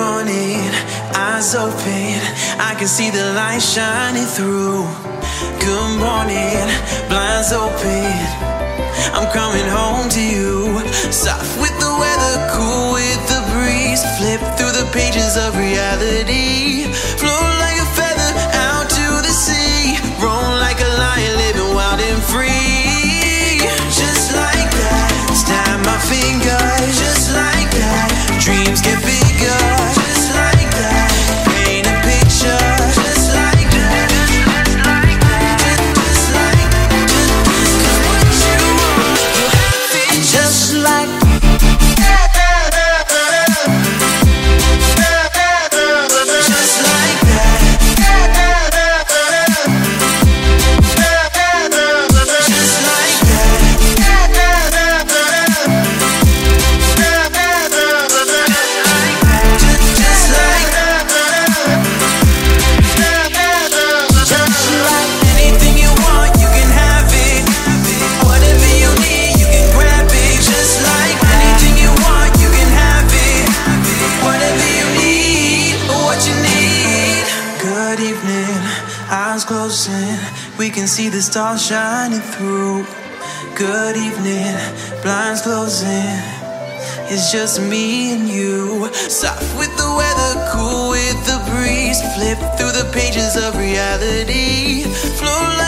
morning, eyes open, I can see the light shining through. Good morning, blinds open, I'm coming home to you. Soft good evening eyes closing we can see the stars shining through good evening blinds closing it's just me and you. Soft with the weather, cool with the breeze. Flip through the pages of reality. Float